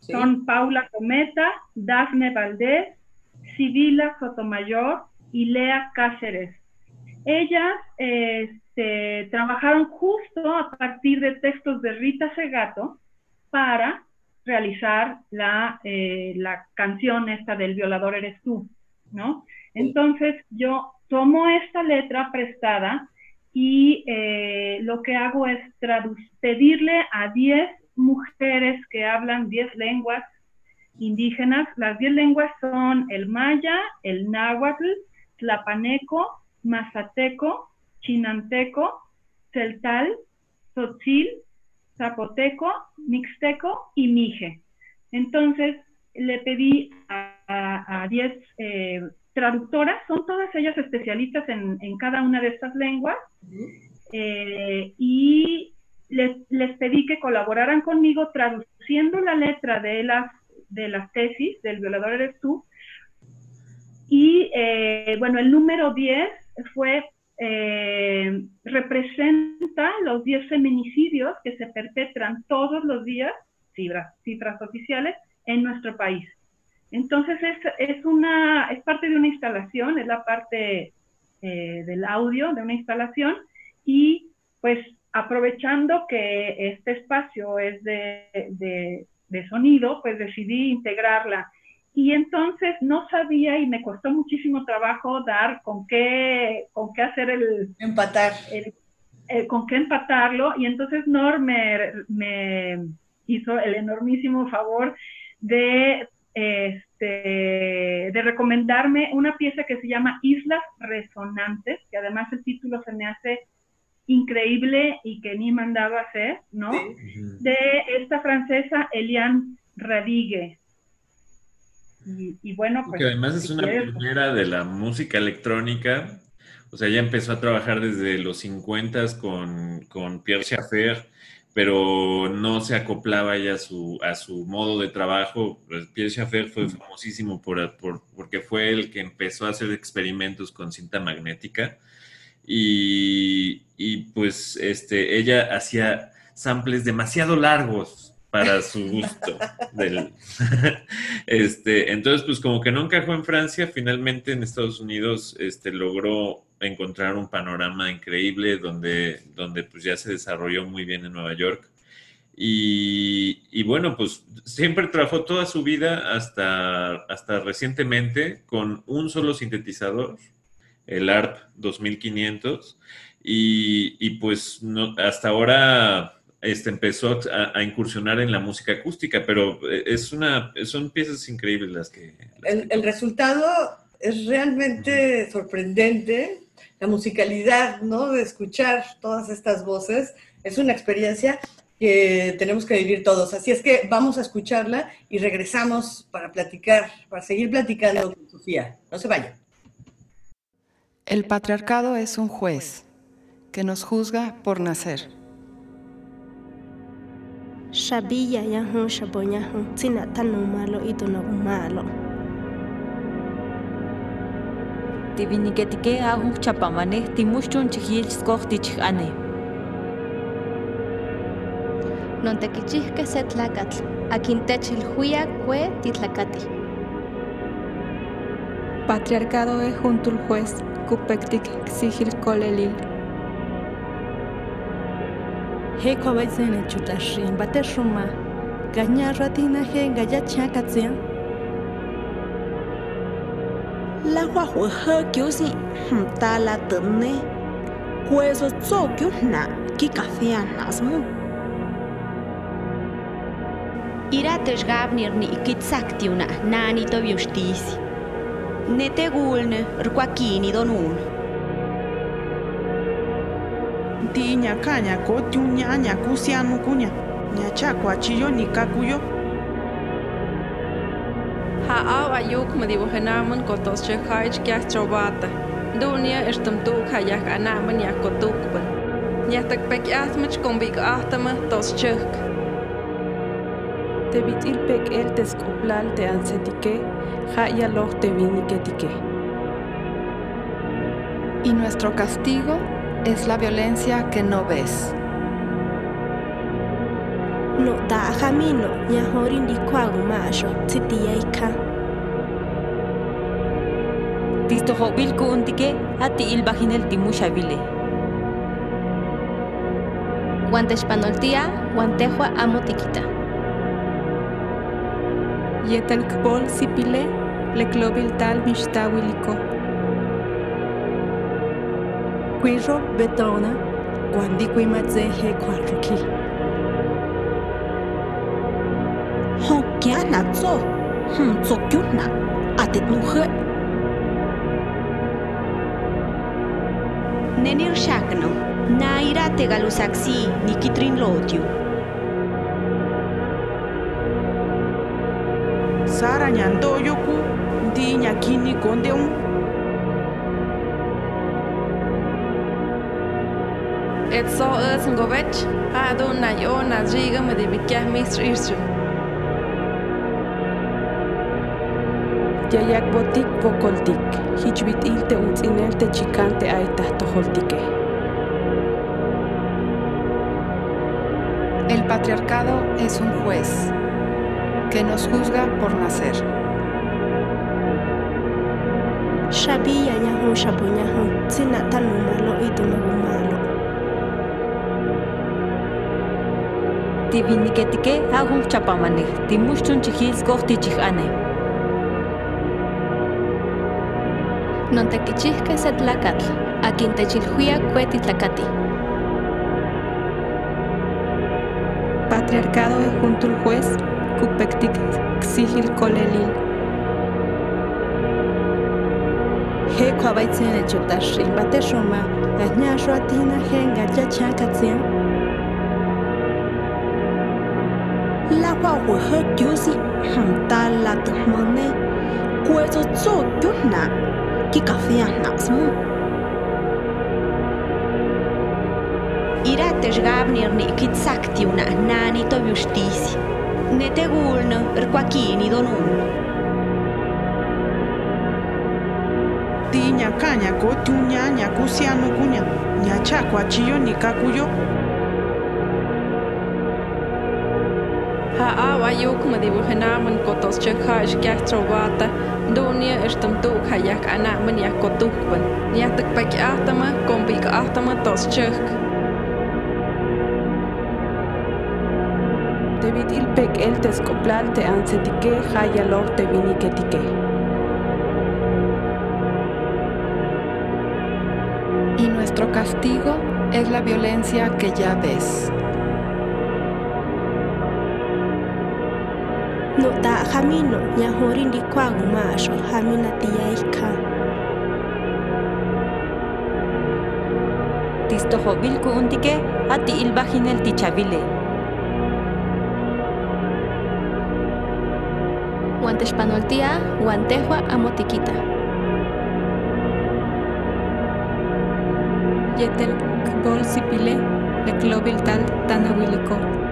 Son Paula Cometa, Dafne Valdés, Sibila Sotomayor y Lea Cáceres. Ellas eh, se trabajaron justo a partir de textos de Rita Segato para realizar la, eh, la canción esta del violador eres tú, ¿no? Entonces yo tomo esta letra prestada y eh, lo que hago es pedirle a 10 mujeres que hablan 10 lenguas indígenas. Las 10 lenguas son el maya, el náhuatl, tlapaneco, mazateco, chinanteco, celtal, tzotzil, zapoteco, mixteco y mije. Entonces le pedí a 10 eh, traductoras, son todas ellas especialistas en, cada una de estas lenguas, eh, y les, pedí que colaboraran conmigo traduciendo la letra de las, de las tesis del violador eres tú. Y eh, bueno, el número 10 fue eh, representa los 10 feminicidios que se perpetran todos los días, cifras, cifras oficiales, en nuestro país. Entonces es, es, una, es parte de una instalación, es la parte eh, del audio de una instalación y pues aprovechando que este espacio es de, de, de sonido, pues decidí integrarla y entonces no sabía y me costó muchísimo trabajo dar con qué, con qué hacer el... Empatar. con qué empatarlo. Y entonces Nor me, hizo el enormísimo favor de, este, de recomendarme una pieza que se llama Islas Resonantes, que además el título se me hace increíble y que ni mandaba hacer, ¿no? De esta francesa Eliane Radigue. Y, bueno, pues. Que además es una pionera de la música electrónica. O sea, ella empezó a trabajar desde los 50 con, con Pierre Schaeffer, pero no se acoplaba ella a su, a su modo de trabajo. Pues, Pierre Schaeffer fue famosísimo por, por, porque fue el que empezó a hacer experimentos con cinta magnética. Y, y pues este, ella hacía samples demasiado largos para su gusto. (laughs) Este, entonces, pues como que no encajó en Francia, finalmente en Estados Unidos este, logró encontrar un panorama increíble donde, donde pues ya se desarrolló muy bien en Nueva York. Y, bueno, pues siempre trabajó toda su vida hasta, hasta recientemente con un solo sintetizador, el ARP 2500, y, pues hasta ahora este, empezó a, incursionar en la música acústica, pero es una, son piezas increíbles las que... el, resultado es realmente sorprendente, la musicalidad, ¿no? De escuchar todas estas voces, es una experiencia que tenemos que vivir todos. Así es que vamos a escucharla y regresamos para platicar, para seguir platicando con Sofía. No se vayan. El patriarcado es un juez que nos juzga por nacer. Shabilla yahu shaboñahu, tina tanu malo y tono malo. Tiviniketike ahu chapamane, timushchun chihil skochtich ane. non tequichihque se tlacatl, akin techilhuia cue titlacati. Patriarcado e juntul juez, cupectic xigil colelil. He kobaizene chutashin, bateshuma, gaña ratina he gayacha katzian. La huahu he kyusi, ta la tene, kueso tso kyuna, ki kafian nasmu. Irate žgavnir ni ikitsaktiuna nani to viustisi. Ne te gulne rquakini donun. Ti nya kanya ko tiunya nya kusianu kunya. Nya chakwa chiyo ni kakuyo. Ha au ayuk me dibujenamun kotos che haich kya trobata. Dunia estum tuk hayak anaman yak kotukban. Nya tak pek atmach kombik ahtama tos chuk. tevitilpek el tescoplal te ansetique, jaya loj te viniquetique. Y nuestro castigo es la violencia que no ves. No da jamino, ya horin di kwagu majo, titiaika. Tisto hobil kuntike, ati il bajinel timushabile. Guantes panoltia, guantejua amotiquita. Yetelkbol sipile, leclobil tal mishtawiliko. Quiro betona, guandi quimatze he quatruki. Hokiana zo, hm zokyuna, atet nuhe. Nenir shakno, na irate galusaksi nikitrin lotiu. sara ñandoyoku ndi ñakini kondeun Et så ös ngovech, hado na yo na jiga me de bikia mistr irsu. Yayak botik vokoltik, hichbit ilte utzinel te chicante aita toholtike. El patriarcado es un juez que nos juzga por nacer. Shabia yahu shapunyahu, sina tanu malo itunagu malo. Tiviniketike ahum chapamanik, timushchun chihis kohti chihane. Non tequichihke se tlacatl, a quien techilhuia cueti tlacati. Patriarcado de junto el juez kupektik xihil kolelil. He kwabaitzen etxotashin bate soma, gaina soatina hen garja txakatzen. La hua he gyusi, ta la tmane, kuezo zo gyuna, ki kafea naksmu. Irate žgavnir ni kitsaktiuna nani to justisi. Ne te gulno, rquachini donun. Ti nya kanya ko tunya nya kusianu kunya. Nya chakwa chiyo ni kakuyo. Ha awa yuk ma dibujenaman kotos chekhash kya trobata. Dunia estam tuk hayak anaman yak kotukban. Nyatak pek ahtama, kompik ahtama tos chek. Tevit ilpek el tescoplal te ansetique hayalor te viniquetique. Y nuestro castigo es la violencia que ya ves. No ta jamino ya horin di kwagu masho hamina tiyaika. Tistojo bilku untike ati ilbajinel tichavile. Huantexpanoltia, huantejua amotiquita. Yetel kbol sipile le clobil tal tanahuilico.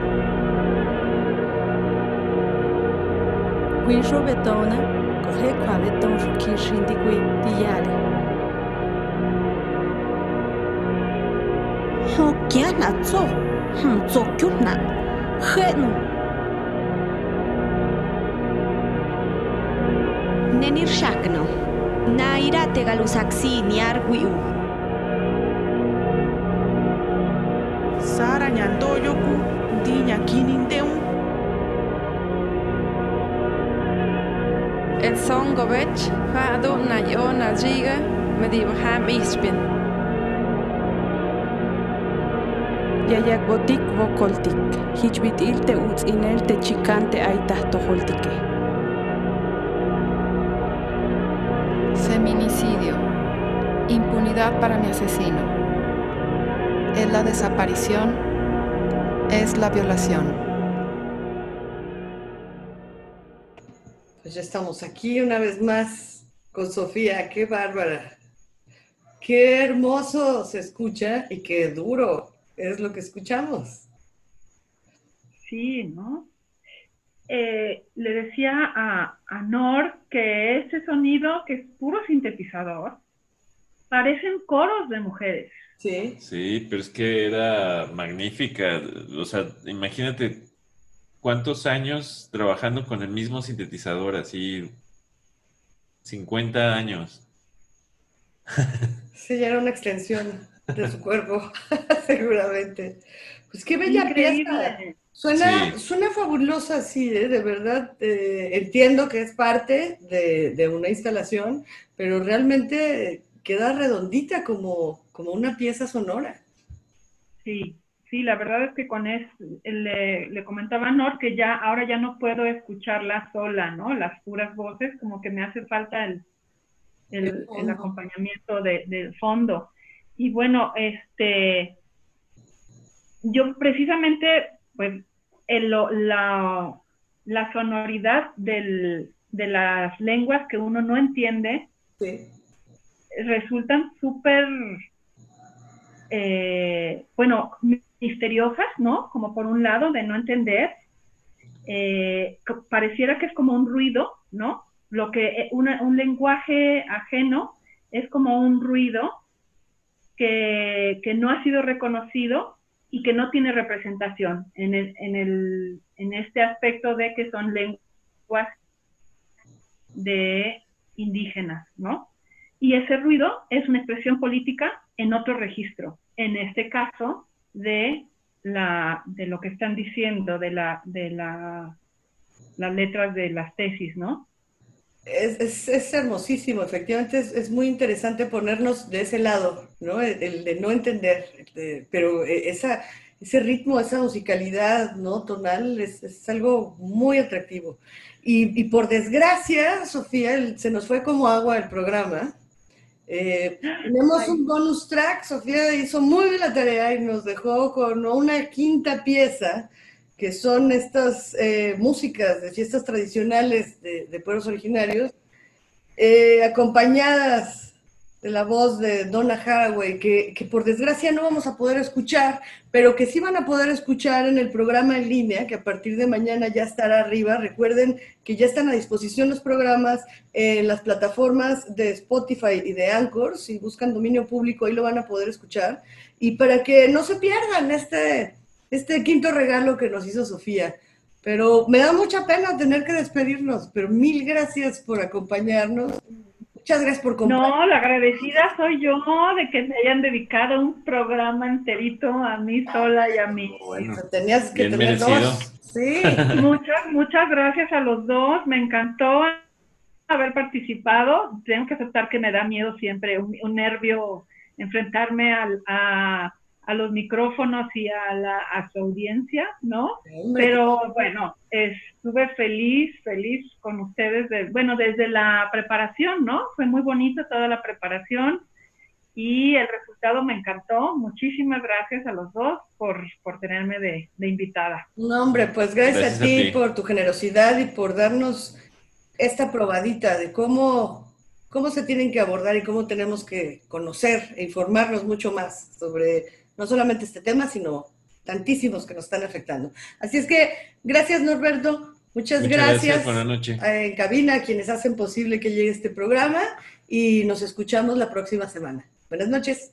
Quincho betona, corre kwa beton shukishin di kwi tiyale. Ho kia na tso, tso kyu na, he no. Nenir shakno. Na irate galusaxi ni arguiu. Sara nyandoyoku, di nyakinindeu. Son govech, ha do na yo na jiga, me diva ham ispin. Yayak botik vokoltik, hichbit ilte uts inel te chicante aitas tojoltike. Feminicidio. Impunidad para mi asesino. Es la desaparición. Es la violación. Pues ya estamos aquí una vez más con Sofía. Qué bárbara. Qué hermoso se escucha y qué duro es lo que escuchamos. Sí, ¿no? Eh, le decía a, a Nor que ese sonido, que es puro sintetizador, parecen coros de mujeres. Sí. Sí, pero es que era magnífica. O sea, imagínate cuántos años trabajando con el mismo sintetizador, así 50 años. (laughs) Sí, ya era una extensión de su cuerpo, (laughs) seguramente. Pues qué bella Increíble. pieza. Suena, Sí. suena fabulosa, sí, ¿eh? de verdad. eh, entiendo que es parte de, de una instalación, pero realmente queda redondita como, como una pieza sonora. Sí, sí, la verdad es que con es, le, le comentaba a Nor que ya, ahora ya no puedo escucharla sola, ¿no? Las puras voces, como que me hace falta el, acompañamiento de- del fondo. Y bueno, este, yo precisamente, pues, el- la, la sonoridad del, de las lenguas que uno no entiende Sí. resultan súper, eh, bueno, misteriosas, ¿no? Como por un lado de no entender, eh, pareciera que es como un ruido, ¿no? Lo que eh, una- un lenguaje ajeno es como un ruido que, que no ha sido reconocido y que no tiene representación en, el, en, el, en este aspecto de que son lenguas de indígenas, ¿no? Y ese ruido es una expresión política en otro registro, en este caso de, la, de lo que están diciendo, de, la, de la, las letras de las tesis, ¿no? Es, es, hermosísimo, efectivamente es, es muy interesante ponernos de ese lado, ¿no? El, de no entender, pero eh, esa, ese ritmo, esa musicalidad, ¿no? Tonal es, es algo muy atractivo. Y, y por desgracia, Sofía, el- se nos fue como agua el programa. Eh, (gasps) tenemos un bonus track, Sofía hizo muy bien la tarea y nos dejó con una quinta pieza que son estas eh, músicas de fiestas tradicionales de, de pueblos originarios, eh, acompañadas de la voz de Donna Haraway, que, que por desgracia no vamos a poder escuchar, pero que sí van a poder escuchar en el programa en línea, que a partir de mañana ya estará arriba. Recuerden que ya están a disposición los programas en las plataformas de Spotify y de Anchor. Si buscan dominio público, ahí lo van a poder escuchar. Y para que no se pierdan este, este quinto regalo que nos hizo Sofía. Pero me da mucha pena tener que despedirnos, pero mil gracias por acompañarnos. Muchas gracias por compartir. No, la agradecida soy yo de que me hayan dedicado un programa enterito a mí sola y a mí. Bueno, tenías que tener dos. Sí. (laughs) muchas, muchas gracias a los dos. Me encantó haber participado. Tengo que aceptar que me da miedo siempre, un, nervio enfrentarme al, a a los micrófonos y a, la, a su audiencia, ¿no? Pero bueno, estuve feliz, feliz con ustedes, de, bueno, desde la preparación, ¿no? Fue muy bonita toda la preparación y el resultado me encantó. Muchísimas gracias a los dos por, por tenerme de, de invitada. No, hombre, pues gracias, a, ti por tu generosidad y por darnos esta probadita de cómo, cómo se tienen que abordar y cómo tenemos que conocer e informarnos mucho más sobre no solamente este tema, sino tantísimos que nos están afectando. Así es que, gracias Norberto, muchas, gracias. Buenas noches. En cabina, quienes hacen posible que llegue este programa y nos escuchamos la próxima semana. Buenas noches.